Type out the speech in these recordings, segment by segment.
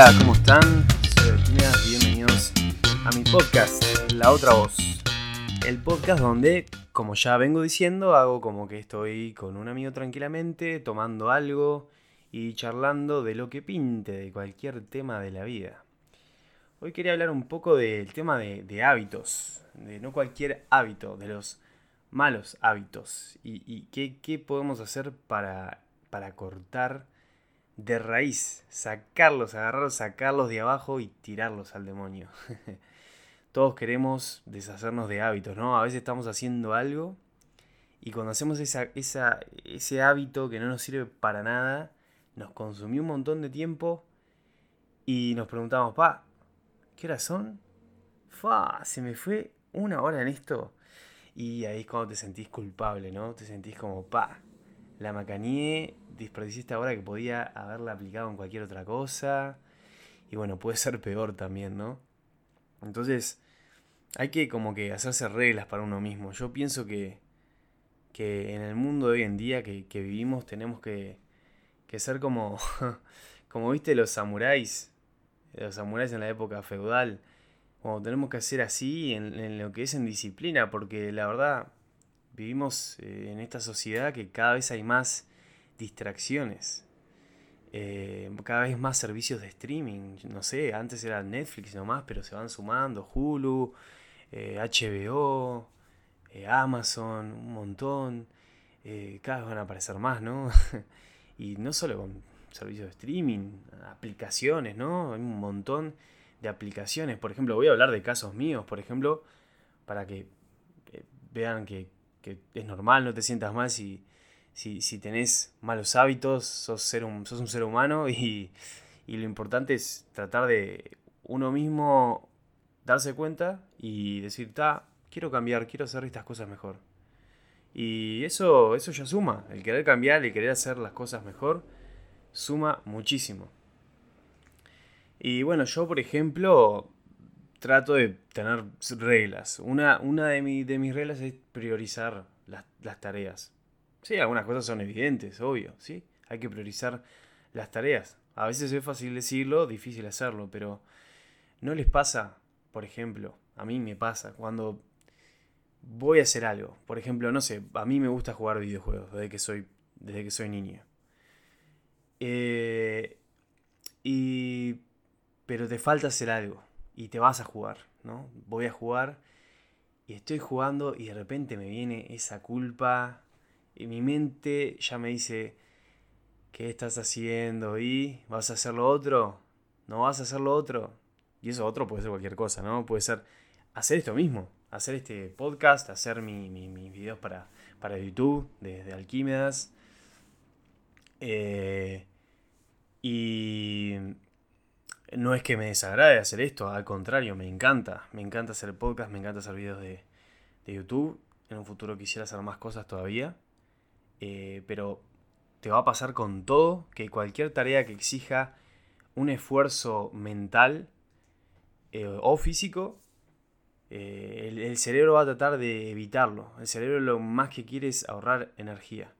Hola, ¿cómo están? Soy bienvenidos a mi podcast, La Otra Voz. El podcast donde, como ya vengo diciendo, hago como que estoy con un amigo tranquilamente, tomando algo y charlando de lo que pinte, de cualquier tema de la vida. Hoy quería hablar un poco del tema de, hábitos, de no cualquier hábito, de los malos hábitos y, qué, podemos hacer para, para cortar de raíz, sacarlos, agarrarlos, sacarlos de abajo y tirarlos al demonio. Todos queremos deshacernos de hábitos, ¿no? A veces estamos haciendo algo y cuando hacemos esa, ese hábito que no nos sirve para nada, nos consumió un montón de tiempo y nos preguntamos, pa, ¿qué hora son? Fa, se me fue una hora en esto. Y ahí es cuando te sentís culpable, ¿no? Te sentís como, pa, la macaneé, desperdicié esta hora que podía haberla aplicado en cualquier otra cosa. Y bueno, puede ser peor también, ¿no? Entonces, hay que como que hacerse reglas para uno mismo. Yo pienso que, que en el mundo de hoy en día que, vivimos tenemos que, que ser como, como viste los samuráis, los samuráis en la época feudal. Como tenemos que hacer así en, en lo que es en disciplina, porque la verdad vivimos eh, en esta sociedad que cada vez hay más distracciones. Eh, cada vez más servicios de streaming. No sé, antes era Netflix nomás, pero se van sumando. Hulu, HBO, eh, Amazon, un montón. cada vez van a aparecer más, ¿no? y no solo con servicios de streaming, aplicaciones, ¿no? Hay un montón de aplicaciones. Por ejemplo, voy a hablar de casos míos, por ejemplo, para que vean que es normal, no te sientas mal si, si, tenés malos hábitos, sos, ser un, sos un ser humano y, lo importante es tratar de uno mismo darse cuenta y decir, ta, quiero cambiar, quiero hacer estas cosas mejor. Y eso, eso ya suma, el querer cambiar, el querer hacer las cosas mejor, suma muchísimo. Y bueno, yo por ejemplo, trato de tener reglas. Una, una de, de mis reglas es priorizar las, tareas. Sí, algunas cosas son evidentes, obvio, ¿sí? Hay que priorizar las tareas. A veces es fácil decirlo, difícil hacerlo, pero ¿no les pasa, por ejemplo, a mí me pasa, cuando voy a hacer algo, por ejemplo, no sé, a mí me gusta jugar videojuegos desde que soy, desde que soy niño. Eh, y, pero te falta hacer algo y te vas a jugar, ¿no? Voy a jugar y estoy jugando y de repente me viene esa culpa y mi mente ya me dice, ¿qué estás haciendo? ¿Y vas a hacer lo otro? ¿No vas a hacer lo otro? Y eso otro puede ser cualquier cosa, ¿no? Puede ser hacer esto mismo, hacer este podcast, hacer mis videos para, para YouTube desde Alquímedas. Eh, y no es que me desagrade hacer esto, al contrario, me encanta. Me encanta hacer podcast, me encanta hacer videos de, YouTube. En un futuro quisiera hacer más cosas todavía. Eh, pero te va a pasar con todo que cualquier tarea que exija un esfuerzo mental eh, o físico, eh, el, el, cerebro va a tratar de evitarlo. El cerebro lo más que quiere es ahorrar energía.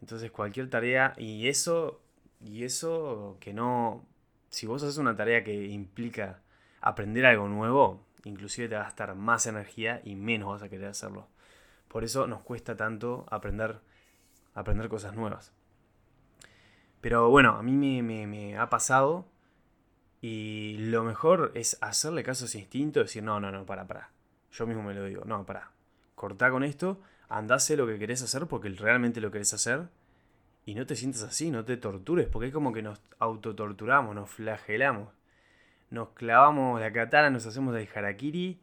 Entonces cualquier tarea y eso y eso que no si vos haces una tarea que implica aprender algo nuevo, inclusive te va a gastar más energía y menos vas a querer hacerlo. Por eso nos cuesta tanto aprender, aprender cosas nuevas. Pero bueno, a mí me, ha pasado y lo mejor es hacerle caso a ese instinto, decir, no, no, no, para, para. Yo mismo me lo digo, no, para. Cortá con esto, andase lo que querés hacer porque realmente lo querés hacer y no te sientas así, no te tortures, porque es como que nos autotorturamos, nos flagelamos. Nos clavamos la katana, nos hacemos el harakiri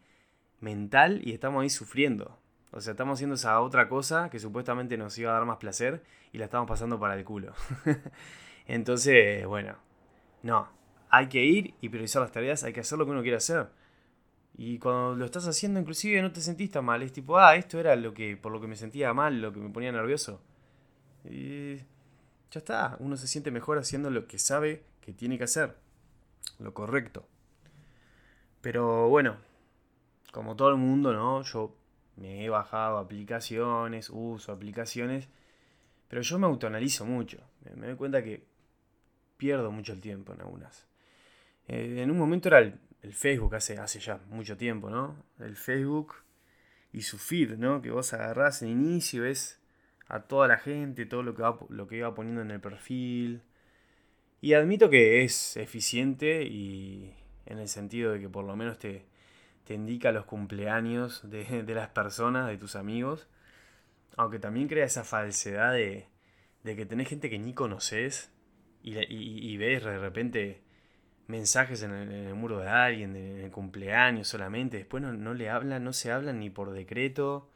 mental y estamos ahí sufriendo. O sea, estamos haciendo esa otra cosa que supuestamente nos iba a dar más placer y la estamos pasando para el culo. Entonces, bueno, no. Hay que ir y priorizar las tareas, hay que hacer lo que uno quiere hacer. Y cuando lo estás haciendo, inclusive no te sentís tan mal. Es tipo, ah, esto era lo que, por lo que me sentía mal, lo que me ponía nervioso. Y ya está, uno se siente mejor haciendo lo que sabe que tiene que hacer, lo correcto. Pero bueno, como todo el mundo, ¿no? Yo me he bajado aplicaciones, uso aplicaciones, pero yo me autoanalizo mucho. Me, doy cuenta que pierdo mucho el tiempo en algunas. Eh, en un momento era el, Facebook, hace, hace ya mucho tiempo, ¿no? El Facebook y su feed, ¿no? Que vos agarrás en inicio, es a toda la gente, todo lo que, va, lo que iba poniendo en el perfil. Y admito que es eficiente y en el sentido de que por lo menos te, te indica los cumpleaños de, las personas, de tus amigos. Aunque también crea esa falsedad de, de que tenés gente que ni conoces y, y, ves de repente mensajes en el, muro de alguien, en el cumpleaños solamente. Después no, no, le hablan, no se hablan ni por decreto.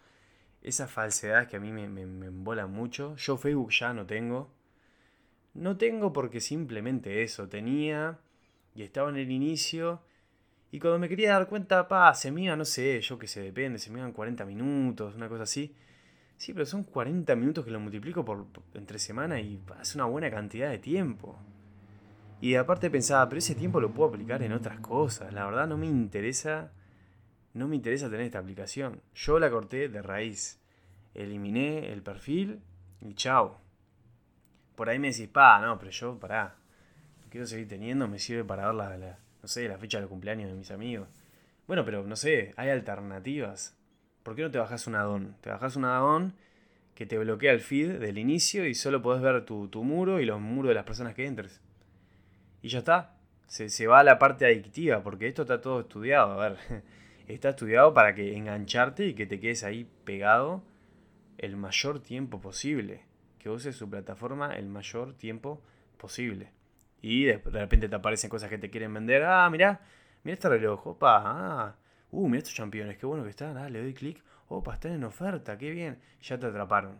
Esa falsedad que a mí me, me, me embola mucho. Yo Facebook ya no tengo. No tengo porque simplemente eso. Tenía y estaba en el inicio y cuando me quería dar cuenta, pa, se me iba, no sé, yo que sé, depende, se me iban 40 minutos, una cosa así. Sí, pero son 40 minutos que lo multiplico por, entre semana y es una buena cantidad de tiempo. Y aparte pensaba, pero ese tiempo lo puedo aplicar en otras cosas. La verdad no me interesa, no me interesa tener esta aplicación. Yo la corté de raíz. Eliminé el perfil y chao. Por ahí me decís, pa, no, pero yo, pará. Quiero seguir teniendo, me sirve para ver la, no sé, la fecha de cumpleaños de mis amigos. Bueno, pero no sé, hay alternativas. ¿Por qué no te bajas un addon? Te bajas un addon que te bloquea el feed del inicio y solo podés ver tu, muro y los muros de las personas que entres. Y ya está. Se, se, va a la parte adictiva, porque esto está todo estudiado. A ver, está estudiado para que engancharte y que te quedes ahí pegado el mayor tiempo posible. Que uses su plataforma el mayor tiempo posible. Y de, repente te aparecen cosas que te quieren vender. Ah, mira, mira este reloj. Opa, ah. Uh, mira estos campeones, qué bueno que están. Ah, le doy clic. Opa, están en oferta, qué bien. Ya te atraparon.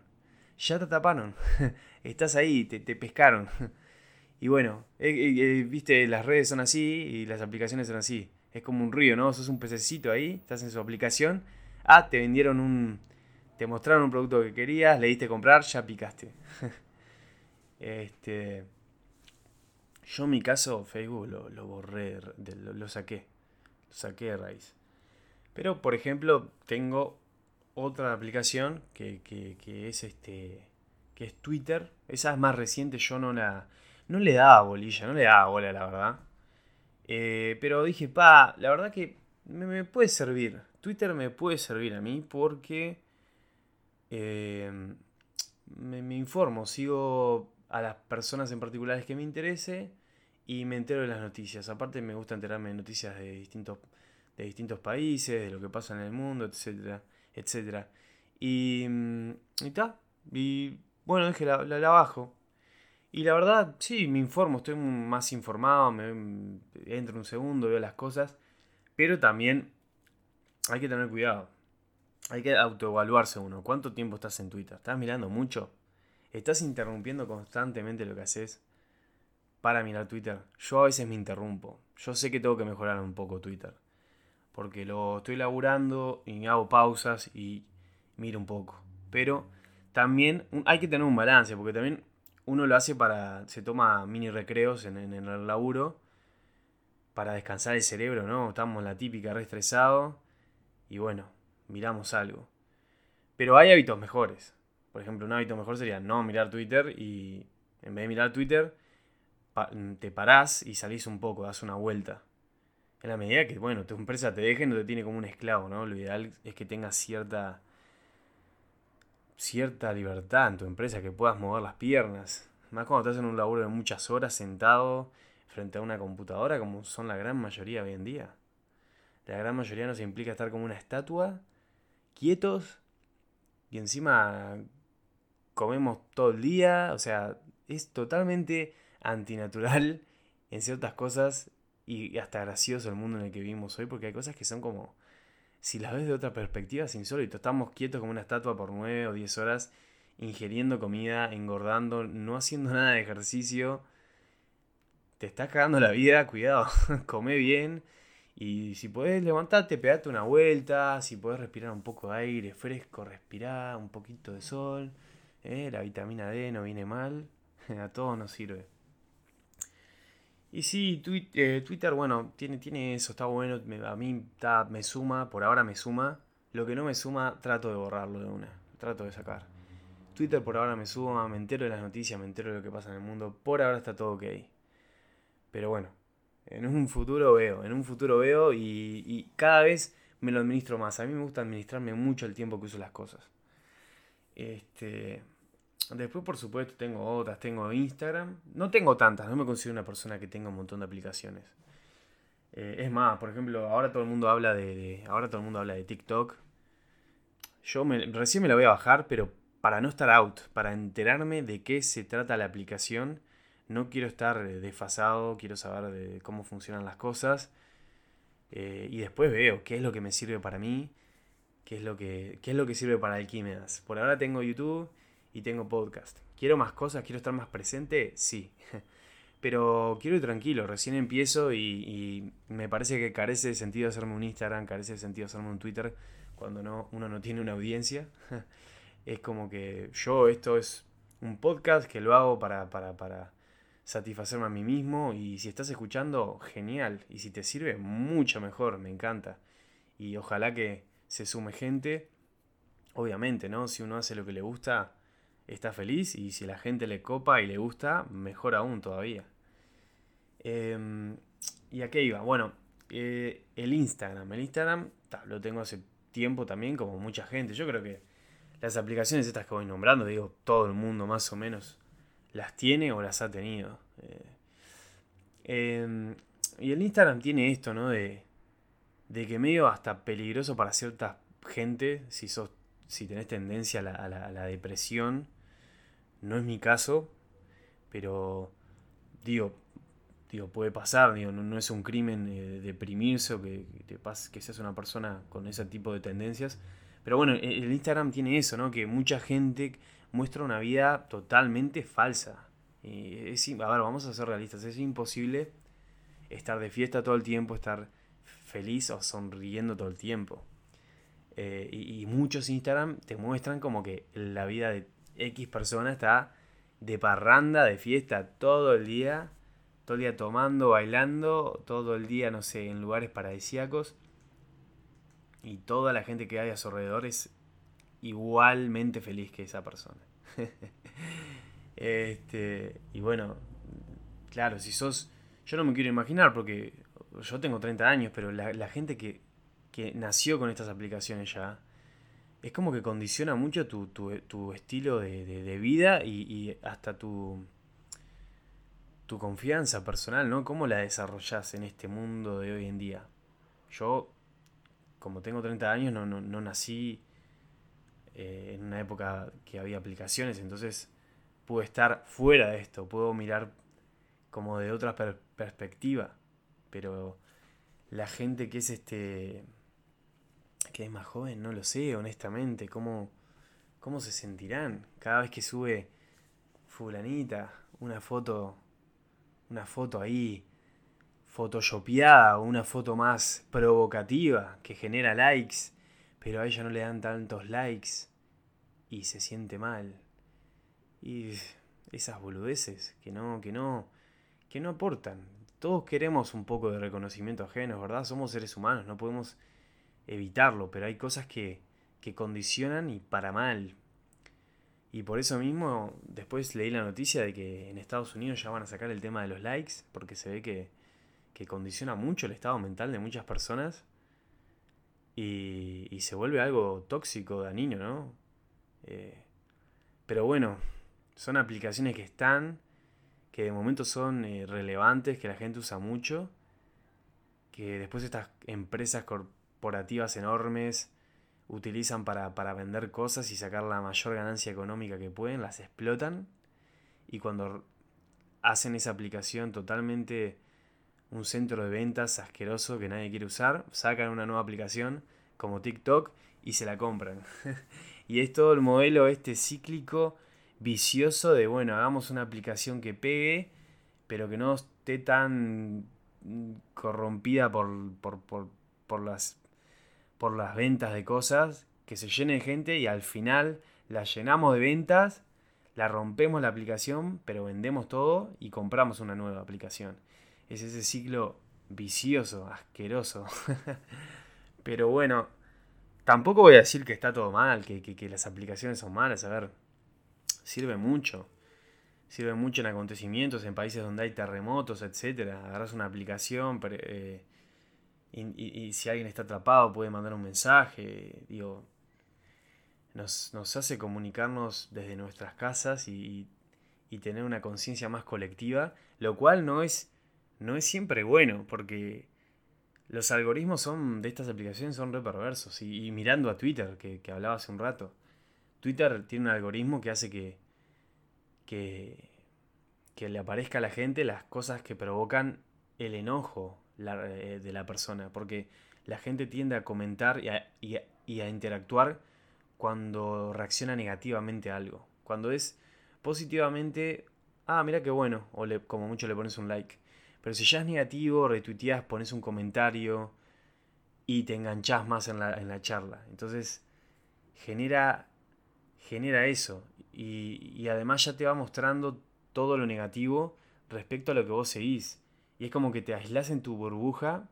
Ya te atraparon. Estás ahí, te, pescaron. y bueno, eh, eh, eh, viste, las redes son así y las aplicaciones son así. Es como un río, ¿no? Sos un pececito ahí, estás en su aplicación. Ah, te vendieron un. Te mostraron un producto que querías, le diste comprar, ya picaste. este. Yo en mi caso Facebook lo, borré, lo, saqué. Lo saqué de raíz. Pero por ejemplo tengo otra aplicación que, es este. que es Twitter. Esa es más reciente, yo no la. No le daba bolilla, no le daba bola, la verdad. Eh, pero dije, pa, la verdad que me, puede servir. Twitter me puede servir a mí porque eh, me, informo, sigo a las personas en particulares que me interese y me entero de las noticias. Aparte me gusta enterarme de noticias de distintos, de distintos países, de lo que pasa en el mundo, etcétera, etcétera. Y mm, está. Y, bueno, dije la, la, bajo. Y la verdad, sí, me informo, estoy más informado, me entro un segundo, veo las cosas. Pero también hay que tener cuidado. Hay que autoevaluarse uno. ¿Cuánto tiempo estás en Twitter? ¿Estás mirando mucho? ¿Estás interrumpiendo constantemente lo que haces? para mirar Twitter. Yo a veces me interrumpo. Yo sé que tengo que mejorar un poco Twitter. Porque lo estoy laburando y hago pausas y miro un poco. Pero también hay que tener un balance, porque también uno lo hace para. se toma mini recreos en, el laburo para descansar el cerebro, ¿no? Estamos la típica re estresado y bueno, miramos algo. Pero hay hábitos mejores. Por ejemplo, un hábito mejor sería no mirar Twitter y en vez de mirar Twitter, te parás y salís un poco, das una vuelta. En la medida que, bueno, tu empresa te deje, no te tiene como un esclavo, ¿no? Lo ideal es que tengas cierta cierta libertad en tu empresa, que puedas mover las piernas. Más cuando estás en un laburo de muchas horas sentado frente a una computadora, como son la gran mayoría hoy en día. La gran mayoría nos implica estar como una estatua, quietos, y encima comemos todo el día. O sea, es totalmente antinatural en ciertas cosas y hasta gracioso el mundo en el que vivimos hoy, porque hay cosas que son como, si las ves de otra perspectiva, es insólito. Estamos quietos como una estatua por 9 o 10 horas, ingiriendo comida, engordando, no haciendo nada de ejercicio. Te estás cagando la vida, cuidado, come bien. Y si podés levantarte, pegate una vuelta. Si podés respirar un poco de aire fresco, respirar un poquito de sol. ¿eh? La vitamina D no viene mal. A todos nos sirve. Y sí, eh, Twitter, bueno, tiene, tiene eso, está bueno. a mí me suma, por ahora me suma. Lo que no me suma, trato de borrarlo de una. Trato de sacar. Twitter por ahora me suma, me entero de las noticias, me entero de lo que pasa en el mundo. Por ahora está todo ok. Pero bueno, En un futuro veo, en un futuro veo y, y cada vez me lo administro más. A mí me gusta administrarme mucho el tiempo que uso las cosas. Este, después, por supuesto, tengo otras. Tengo Instagram. No tengo tantas, no me considero una persona que tenga un montón de aplicaciones. Eh, es más, por ejemplo, ahora todo el mundo habla de, ahora todo el mundo habla de TikTok. Yo recién me la voy a bajar, pero para no estar out, para enterarme de qué se trata la aplicación. No quiero estar desfasado, quiero saber de cómo funcionan las cosas. Eh, y después veo qué es lo que me sirve para mí, qué es lo que, qué es lo que sirve para Alquímedas. Por ahora tengo YouTube y tengo podcast. ¿Quiero más cosas? ¿Quiero estar más presente? Sí. Pero quiero ir tranquilo, recién empiezo y, me parece que carece de sentido hacerme un Instagram, carece de sentido hacerme un Twitter cuando no, uno no tiene una audiencia. es como que yo esto es un podcast que lo hago para, para, para satisfacerme a mí mismo y si estás escuchando, genial. Y si te sirve, mucho mejor, me encanta. Y ojalá que se sume gente. Obviamente, ¿no? Si uno hace lo que le gusta, está feliz y si la gente le copa y le gusta, mejor aún todavía. Em, ¿Y a qué iba? Bueno, eh, el Instagram. El Instagram lo tengo hace tiempo también, como mucha gente. Yo creo que las aplicaciones estas que voy nombrando, digo, todo el mundo más o menos las tiene o las ha tenido. Eh, em, y el Instagram tiene esto, ¿no? De, de que medio hasta peligroso para cierta gente, si, sos, si tenés tendencia a la, depresión. No es mi caso, pero digo, digo puede pasar, digo, no, es un crimen eh, deprimirse o que, te que seas una persona con ese tipo de tendencias. Pero bueno, el Instagram tiene eso, ¿no? Que mucha gente muestra una vida totalmente falsa. Y es, a ver, vamos a ser realistas, es imposible estar de fiesta todo el tiempo, estar feliz o sonriendo todo el tiempo. Eh, y, muchos Instagram te muestran como que la vida de X persona está de parranda, de fiesta todo el día, todo el día tomando, bailando, todo el día, no sé, en lugares paradisíacos. Y toda la gente que hay a su alrededor es igualmente feliz que esa persona. este, y bueno, claro, si sos... Yo no me quiero imaginar porque yo tengo 30 años, pero la, gente que, nació con estas aplicaciones ya, es como que condiciona mucho tu, estilo de, vida y, hasta tu, tu confianza personal, ¿no? ¿Cómo la desarrollas en este mundo de hoy en día? Yo, como tengo 30 años, no, no nací eh, en una época que había aplicaciones, entonces puedo estar fuera de esto, puedo mirar como de otra perspectiva, pero la gente que es este que es más joven, no lo sé, honestamente, cómo, cómo se sentirán cada vez que sube fulanita una foto una foto ahí photoshopeada una foto más provocativa que genera likes, pero a ella no le dan tantos likes y se siente mal. Y esas boludeces que no, que no, que no aportan. Todos queremos un poco de reconocimiento ajeno, ¿verdad? Somos seres humanos, no podemos evitarlo, pero hay cosas que, que condicionan y para mal. Y por eso mismo, después leí la noticia de que en Estados Unidos ya van a sacar el tema de los likes, porque se ve que, que condiciona mucho el estado mental de muchas personas. Y, y se vuelve algo tóxico, dañino, ¿no? Eh, pero bueno, son aplicaciones que están, que de momento son eh, relevantes, que la gente usa mucho, que después estas empresas corporativas enormes utilizan para, para vender cosas y sacar la mayor ganancia económica que pueden, las explotan y cuando hacen esa aplicación totalmente un centro de ventas asqueroso que nadie quiere usar, sacan una nueva aplicación como TikTok y se la compran. Y es todo el modelo este cíclico, vicioso de, bueno, hagamos una aplicación que pegue, pero que no esté tan corrompida por, por, las, por las ventas de cosas, que se llene de gente y al final la llenamos de ventas, la rompemos la aplicación, pero vendemos todo y compramos una nueva aplicación. Es ese ciclo vicioso, asqueroso. pero bueno, Tampoco voy a decir que está todo mal, que, las aplicaciones son malas. A ver, sirve mucho. sirve mucho en acontecimientos, en países donde hay terremotos, etc. Agarras una aplicación eh, y, si alguien está atrapado puede mandar un mensaje. Digo, nos, hace comunicarnos desde nuestras casas y, tener una conciencia más colectiva, lo cual no es, no es siempre bueno, porque los algoritmos son de estas aplicaciones son re perversos. Y, mirando a Twitter, que, que hablaba hace un rato, Twitter tiene un algoritmo que hace que que, le aparezca a la gente las cosas que provocan el enojo eh, de la persona. Porque la gente tiende a comentar y a, interactuar cuando reacciona negativamente a algo. Cuando es positivamente, ah, mira qué bueno, o como mucho le pones un like. Pero si ya es negativo, retuiteas, pones un comentario y te enganchas más en la, charla. Entonces genera, genera eso y, además ya te va mostrando todo lo negativo respecto a lo que vos seguís. Y es como que te aislás en tu burbuja,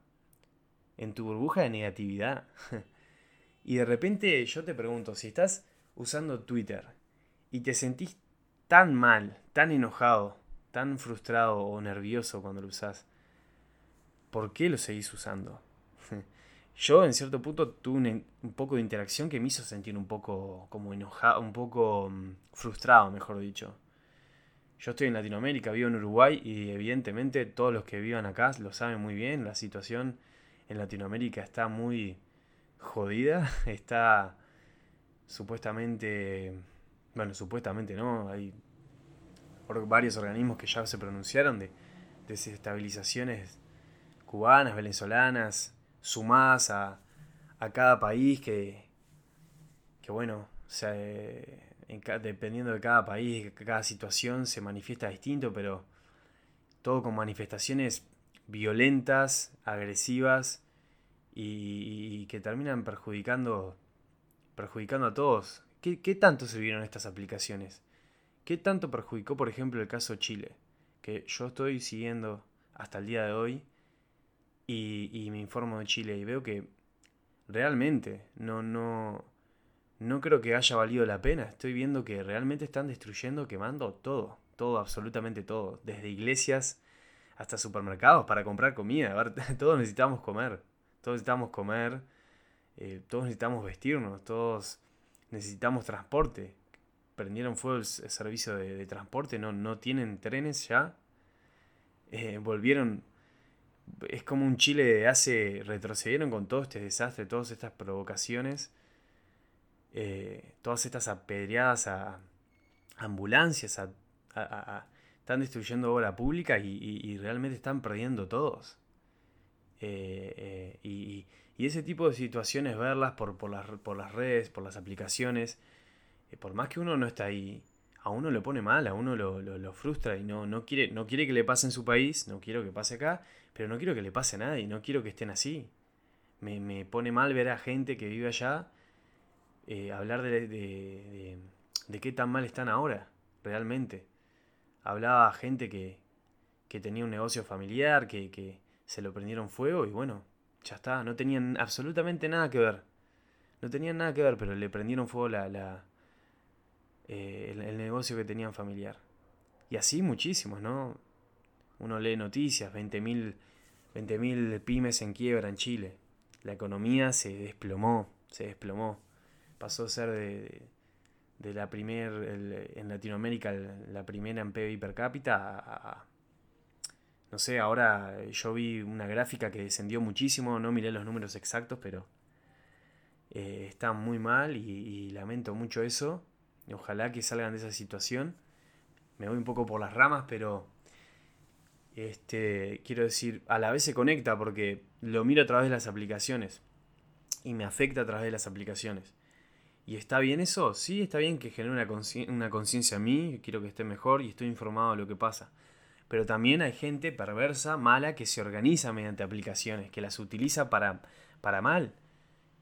en tu burbuja de negatividad. y de repente yo te pregunto, si estás usando Twitter y te sentís tan mal, tan enojado, tan frustrado o nervioso cuando lo usás, ¿por qué lo seguís usando? yo en cierto punto tuve un, poco de interacción que me hizo sentir un poco como enojado, un poco mm, frustrado, mejor dicho. Yo estoy en Latinoamérica, vivo en Uruguay y evidentemente todos los que vivan acá lo saben muy bien. La situación en Latinoamérica está muy jodida, está supuestamente, bueno, supuestamente no, hay varios organismos que ya se pronunciaron de desestabilizaciones cubanas, venezolanas, sumadas a, cada país que, que bueno, dependiendo de cada país, cada situación se manifiesta distinto, pero todo con manifestaciones violentas, agresivas y, que terminan perjudicando, perjudicando a todos. ¿Qué, ¿Qué, tanto se vieron estas aplicaciones? ¿Qué tanto perjudicó, por ejemplo, el caso Chile? Que yo estoy siguiendo hasta el día de hoy y, me informo de Chile y veo que realmente no, no, no creo que haya valido la pena. Estoy viendo que realmente están destruyendo, quemando todo, todo, absolutamente todo, desde iglesias hasta supermercados para comprar comida. A ver, todos necesitamos comer, todos necesitamos comer, eh, todos necesitamos vestirnos, todos necesitamos transporte. Prendieron fuego el, servicio de, transporte, no, no tienen trenes ya. Eh, volvieron es como un Chile hace, retrocedieron con todo este desastre, todas estas provocaciones, eh, todas estas apedreadas a, ambulancias, están destruyendo obra pública y, realmente están perdiendo todos. Eh, eh, y, ese tipo de situaciones, verlas por, las, redes, por las aplicaciones, por más que uno no está ahí, a uno lo pone mal, a uno lo, frustra y no, no, quiere, no quiere que le pase en su país, no quiero que pase acá, pero no quiero que le pase a nadie, no quiero que estén así. Me, pone mal ver a gente que vive allá eh, hablar de, de, qué tan mal están ahora, realmente. Hablaba gente que, que tenía un negocio familiar, que, que se lo prendieron fuego y bueno, ya está, no tenían absolutamente nada que ver. No tenían nada que ver, pero le prendieron fuego la, la eh, el, el, negocio que tenían familiar. Y así muchísimos, ¿no? Uno lee noticias, 20.000 20.000 pymes en quiebra en Chile. La economía se desplomó, se desplomó. Pasó a ser de, de la primer, en Latinoamérica, la primera en PIB per cápita a, no sé, ahora yo vi una gráfica que descendió muchísimo, no miré los números exactos, pero eh, está muy mal y, y, lamento mucho eso. Ojalá que salgan de esa situación. Me voy un poco por las ramas, pero este, quiero decir, a la vez se conecta porque lo miro a través de las aplicaciones y me afecta a través de las aplicaciones. ¿Y está bien eso? Sí, está bien que genere una conciencia a mí, quiero que esté mejor y estoy informado de lo que pasa. Pero también hay gente perversa, mala, que se organiza mediante aplicaciones, que las utiliza para, para mal.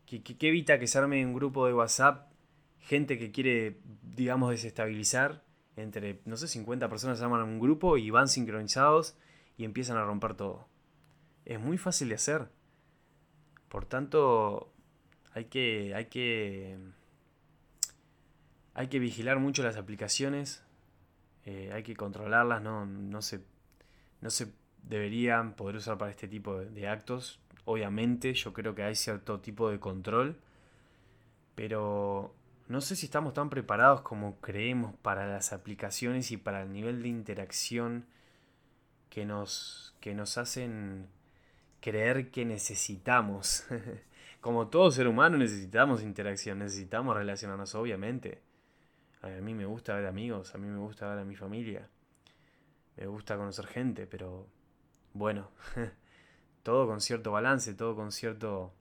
Que, que, evita que se arme un grupo de WhatsApp gente que quiere, digamos, desestabilizar entre, no sé, 50 personas se arman un grupo y van sincronizados y empiezan a romper todo. Es muy fácil de hacer. Por tanto, hay que, hay que, hay que vigilar mucho las aplicaciones. eh, hay que controlarlas, no, no, se, no deberían poder usar para este tipo de, actos. Obviamente yo creo que hay cierto tipo de control, pero no sé si estamos tan preparados como creemos para las aplicaciones y para el nivel de interacción que nos, que nos hacen creer que necesitamos. como todo ser humano necesitamos interacción, necesitamos relacionarnos, obviamente. A mí me gusta ver amigos, a mí me gusta ver a mi familia, me gusta conocer gente, pero bueno, todo con cierto balance, todo con cierto,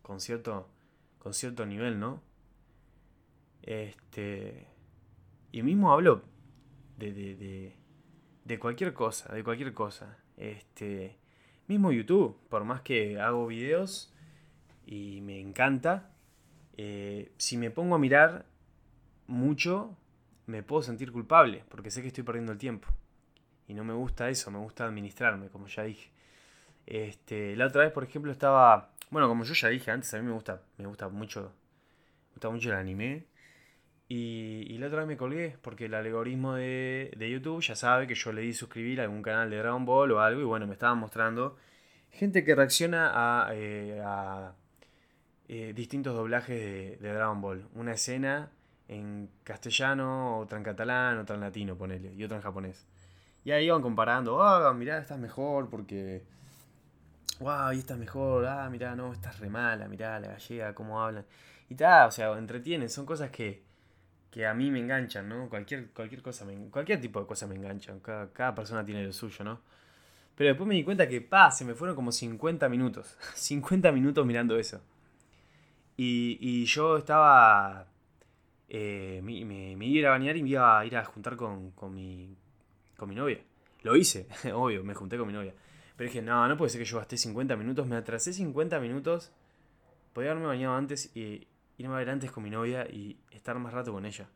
con cierto, con cierto nivel, ¿no? Este, y mismo hablo de, de, de, cualquier cosa, de cualquier cosa. Este, mismo YouTube, por más que hago videos y me encanta, eh, si me pongo a mirar mucho, me puedo sentir culpable, porque sé que estoy perdiendo el tiempo. Y no me gusta eso, me gusta administrarme, como ya dije. Este, la otra vez, por ejemplo, estaba. Bueno, como yo ya dije antes, a mí me gusta, me gusta mucho. Gusta mucho el anime. Y, y la otra vez me colgué, porque el algoritmo de, de, YouTube ya sabe que yo le di suscribir a algún canal de Dragon Ball o algo. Y bueno, me estaban mostrando gente que reacciona a, eh, a eh, distintos doblajes de, de Dragon Ball. Una escena en castellano, otra en catalán, otra en latino, ponele, y otra en japonés. Y ahí iban comparando, ah, mirá, esta es mejor porque... Wow, y esta es mejor, ah, mirá, no, esta es re mala, mirá, la gallega, cómo hablan. Y tal, o sea, entretienen, son cosas que, que a mí me enganchan, ¿no? Cualquier, cualquier cosa, cualquier tipo de cosa me enganchan, cada, cada persona tiene lo suyo, ¿no? Pero después me di cuenta que, pa, se me fueron como 50 minutos, 50 minutos mirando eso. Y, y yo estaba eh, me, me, iba a ir a bañar y me iba a ir a juntar con, con, mi, con mi novia. Lo hice, obvio, me junté con mi novia. Pero dije, no, no puede ser que yo gasté 50 minutos, me atrasé 50 minutos. Podía haberme bañado antes y irme a ver antes con mi novia y estar más rato con ella.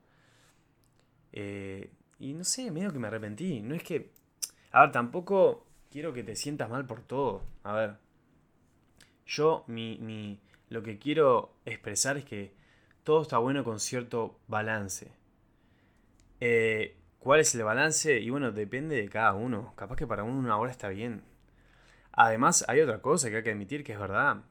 Eh, y no sé, medio que me arrepentí. No es que. A ver, tampoco quiero que te sientas mal por todo. A ver. Yo, mi, mi, lo que quiero expresar es que todo está bueno con cierto balance. Eh, ¿Cuál es el balance? Y bueno, depende de cada uno. Capaz que para uno una hora está bien. Además, hay otra cosa que hay que admitir que es verdad.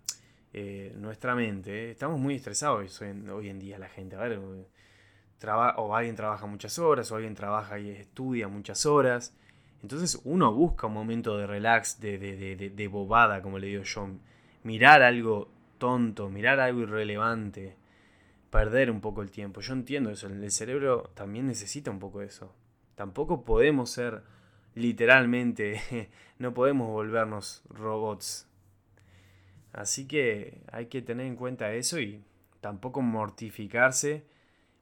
Eh, nuestra mente, estamos muy estresados hoy en, día la gente. O alguien trabaja muchas horas, o alguien trabaja y estudia muchas horas. Entonces uno busca un momento de relax, de, de, de, de bobada, como le digo yo. Mirar algo tonto, mirar algo irrelevante perder un poco el tiempo. Yo entiendo eso, el cerebro también necesita un poco eso. Tampoco podemos ser literalmente, no podemos volvernos robots. Así que hay que tener en cuenta eso y tampoco mortificarse.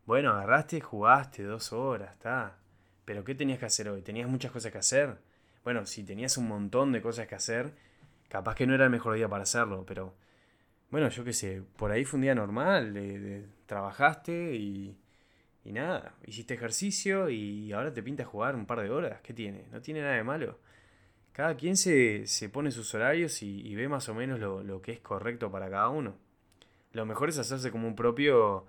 Bueno, agarraste, jugaste dos horas, está. Pero ¿qué tenías que hacer hoy? ¿Tenías muchas cosas que hacer? Bueno, si tenías un montón de cosas que hacer, capaz que no era el mejor día para hacerlo, pero bueno, yo qué sé, por ahí fue un día normal, trabajaste y, y nada, hiciste ejercicio y ahora te pinta jugar un par de horas. ¿Qué tiene? No tiene nada de malo. Cada quien se, se pone sus horarios y, ve más o menos lo, que es correcto para cada uno. Lo mejor es hacerse como un propio,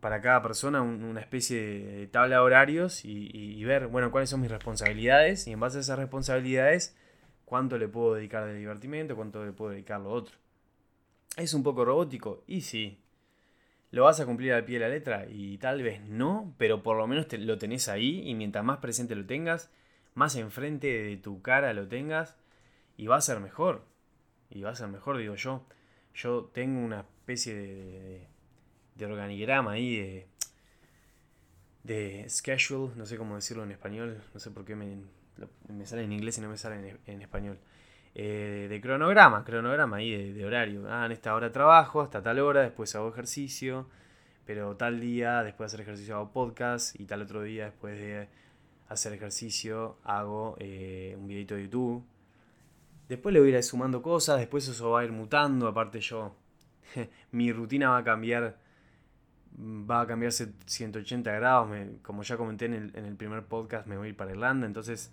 para cada persona, una especie de tabla de horarios y, y, ver, bueno, cuáles son mis responsabilidades y en base a esas responsabilidades, cuánto le puedo dedicar de divertimento, cuánto le puedo dedicar lo otro. ¿Es un poco robótico? Y sí. ¿Lo vas a cumplir al pie de la letra? Y tal vez no, pero por lo menos lo tenés ahí y mientras más presente lo tengas, más enfrente de tu cara lo tengas y va a ser mejor. Y va a ser mejor, digo yo. Yo tengo una especie de, de, organigrama ahí de, de schedule, no sé cómo decirlo en español, no sé por qué me, me sale en inglés y no me sale en español. Eh, de cronograma, cronograma ahí de, horario. Ah, en esta hora trabajo, hasta tal hora, después hago ejercicio, pero tal día, después de hacer ejercicio hago podcast y tal otro día, después de hacer ejercicio, hago eh, un videito de YouTube. Después le voy a ir sumando cosas, después eso va a ir mutando, aparte yo, mi rutina va a cambiar, va a cambiarse 180 grados, como ya comenté en el, en el primer podcast, me voy a ir para Irlanda, entonces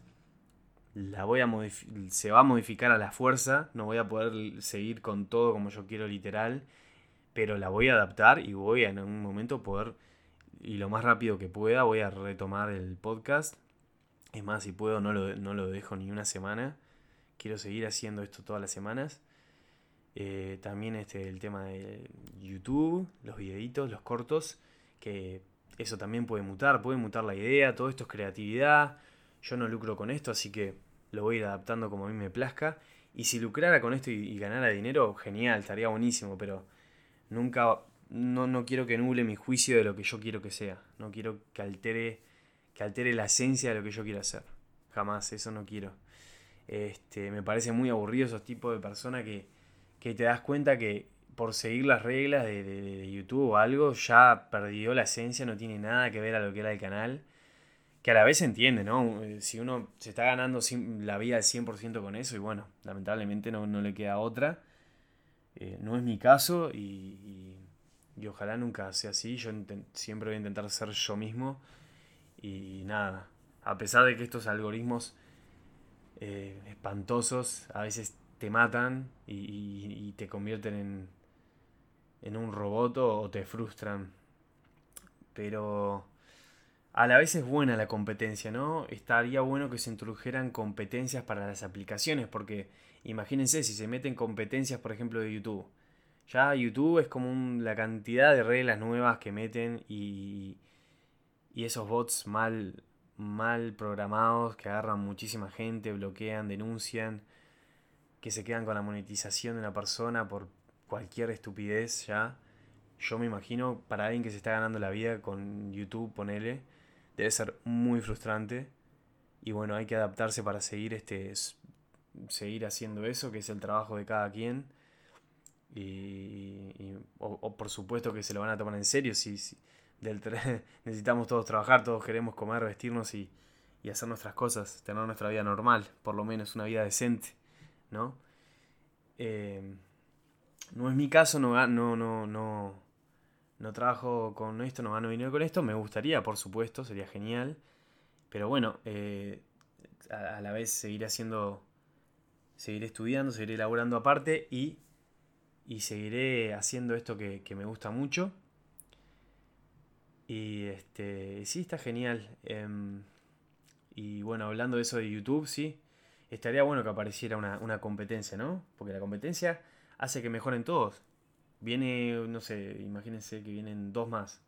la voy a se va a modificar a la fuerza, no voy a poder seguir con todo como yo quiero literal, pero la voy a adaptar y voy a en un momento poder y lo más rápido que pueda voy a retomar el podcast. Es más, si puedo no lo, no lo dejo ni una semana. Quiero seguir haciendo esto todas las semanas. Eh, también este, el tema de YouTube, los videitos, los cortos, que eso también puede mutar, puede mutar la idea, todo esto es creatividad. Yo no lucro con esto, así que lo voy a ir adaptando como a mí me plazca. Y si lucrara con esto y, ganara dinero, genial, estaría buenísimo, pero nunca, no, no quiero que nuble mi juicio de lo que yo quiero que sea. No quiero que altere, que altere la esencia de lo que yo quiero hacer. Jamás, eso no quiero. Este, me parece muy aburrido esos tipos de personas que, que te das cuenta que por seguir las reglas de, YouTube o algo ya perdió la esencia, no tiene nada que ver a lo que era el canal. Que a la vez entiende, ¿no? Eh, si uno se está ganando la vida al 100% con eso, y bueno, lamentablemente no, le queda otra. Eh, no es mi caso y, ojalá nunca sea así. Yo siempre voy a intentar ser yo mismo. Y nada, a pesar de que estos algoritmos eh, espantosos a veces te matan y, te convierten en, en un robot o te frustran. Pero a la vez es buena la competencia, ¿no? Estaría bueno que se introdujeran competencias para las aplicaciones, porque imagínense si se meten competencias, por ejemplo, de YouTube. Ya YouTube es como la cantidad de reglas nuevas que meten y, y esos bots mal, mal programados que agarran muchísima gente, bloquean, denuncian que se quedan con la monetización de una persona por cualquier estupidez ya. Yo me imagino, para alguien que se está ganando la vida con YouTube, ponele, debe ser muy frustrante. Y bueno, hay que adaptarse para seguir, este, seguir haciendo eso, que es el trabajo de cada quien. Y, o, por supuesto que se lo van a tomar en serio. Si, del necesitamos todos trabajar, todos queremos comer, vestirnos y, y hacer nuestras cosas, tener nuestra vida normal, por lo menos una vida decente. ¿no? Em, no es mi caso, no, no, no, no trabajo con esto, no gano dinero con esto. Me gustaría, por supuesto, sería genial. Pero bueno, eh, a, la vez seguiré haciendo, seguiré estudiando, seguiré elaborando aparte y, y seguiré haciendo esto que, me gusta mucho. Y este, sí, está genial. Em, y bueno, hablando de eso de YouTube, sí estaría bueno que apareciera una, competencia, ¿no? Porque la competencia hace que mejoren todos. Viene, no sé, imagínense que vienen dos más,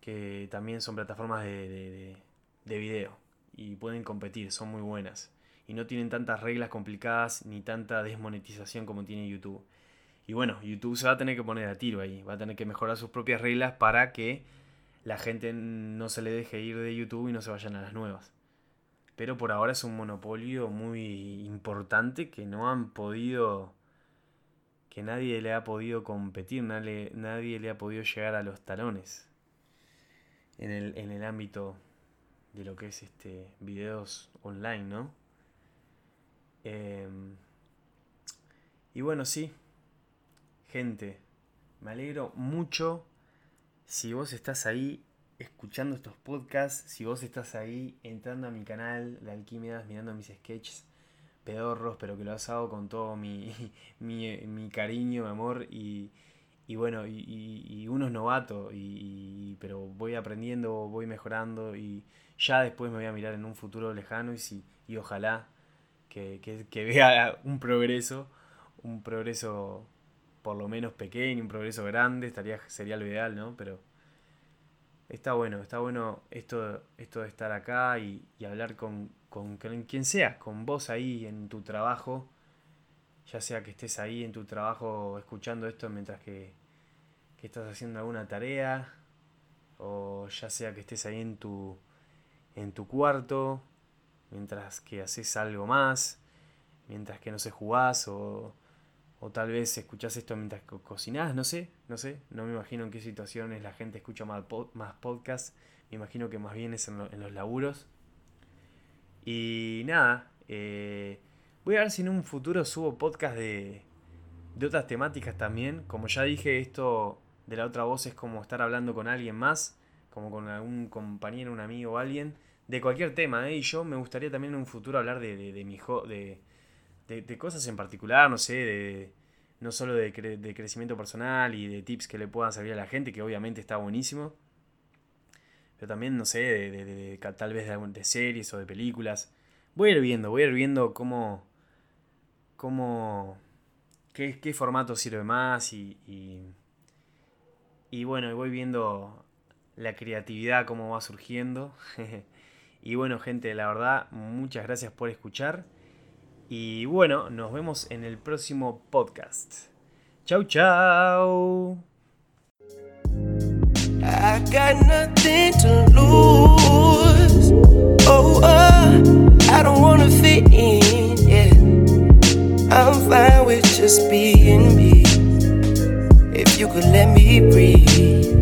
que también son plataformas de, de, video y pueden competir, son muy buenas. Y no tienen tantas reglas complicadas ni tanta desmonetización como tiene YouTube. Y bueno, YouTube se va a tener que poner a tiro ahí, va a tener que mejorar sus propias reglas para que la gente no se le deje ir de YouTube y no se vayan a las nuevas pero por ahora es un monopolio muy importante que no han podido, que nadie le ha podido competir, nadie, nadie le ha podido llegar a los talones en el, en el ámbito de lo que es este videos online, ¿no? Em, y bueno, sí, gente, me alegro mucho si vos estás ahí escuchando estos podcasts, si vos estás ahí entrando a mi canal de Alquimias, mirando mis sketches pedorros, pero que lo has hago con todo mi, mi, cariño, mi amor y, y bueno, y, uno es novato, y, pero voy aprendiendo, voy mejorando y ya después me voy a mirar en un futuro lejano y, si, y ojalá que, que vea un progreso, un progreso por lo menos pequeño, un progreso grande, estaría, sería lo ideal, ¿no? Pero está bueno, está bueno esto, esto de estar acá y, hablar con, quien sea, con vos ahí en tu trabajo, ya sea que estés ahí en tu trabajo escuchando esto mientras que, estás haciendo alguna tarea, o ya sea que estés ahí en tu, en tu cuarto, mientras que haces algo más, mientras que no sé, jugás o o tal vez escuchás esto mientras cocinás, no sé, no sé. No me imagino en qué situaciones la gente escucha más, más podcasts. Me imagino que más bien es en, los laburos. Y nada, eh, voy a ver si en un futuro subo podcast de, de otras temáticas también. Como ya dije, esto de la otra voz es como estar hablando con alguien más, como con algún compañero, un amigo o alguien, de cualquier tema. ¿eh? Y yo me gustaría también en un futuro hablar de, de, de mi, de, de, cosas en particular, no sé, de, no solo de, crecimiento personal y de tips que le puedan servir a la gente, que obviamente está buenísimo, pero también, no sé, de, tal vez de, de, series o de películas. Voy a ir viendo, voy a ir viendo cómo, cómo, qué, qué formato sirve más y, y, y bueno, voy viendo la creatividad, cómo va surgiendo. y bueno, gente, la verdad, muchas gracias por escuchar. Y bueno, nos vemos en el próximo podcast. Chau, chau. I got nothing to lose. Oh, uh, I don't wanna fit in, yeah. I'm fine with just being me. If you could let me breathe.